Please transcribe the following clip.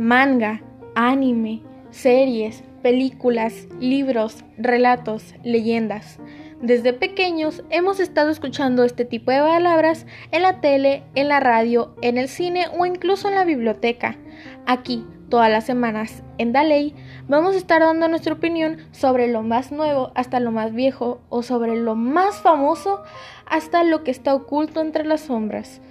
manga, anime, series, películas, libros, relatos, leyendas. Desde pequeños hemos estado escuchando este tipo de palabras en la tele, en la radio, en el cine o incluso en la biblioteca. Aquí, todas las semanas, en Daley, vamos a estar dando nuestra opinión sobre lo más nuevo hasta lo más viejo o sobre lo más famoso hasta lo que está oculto entre las sombras.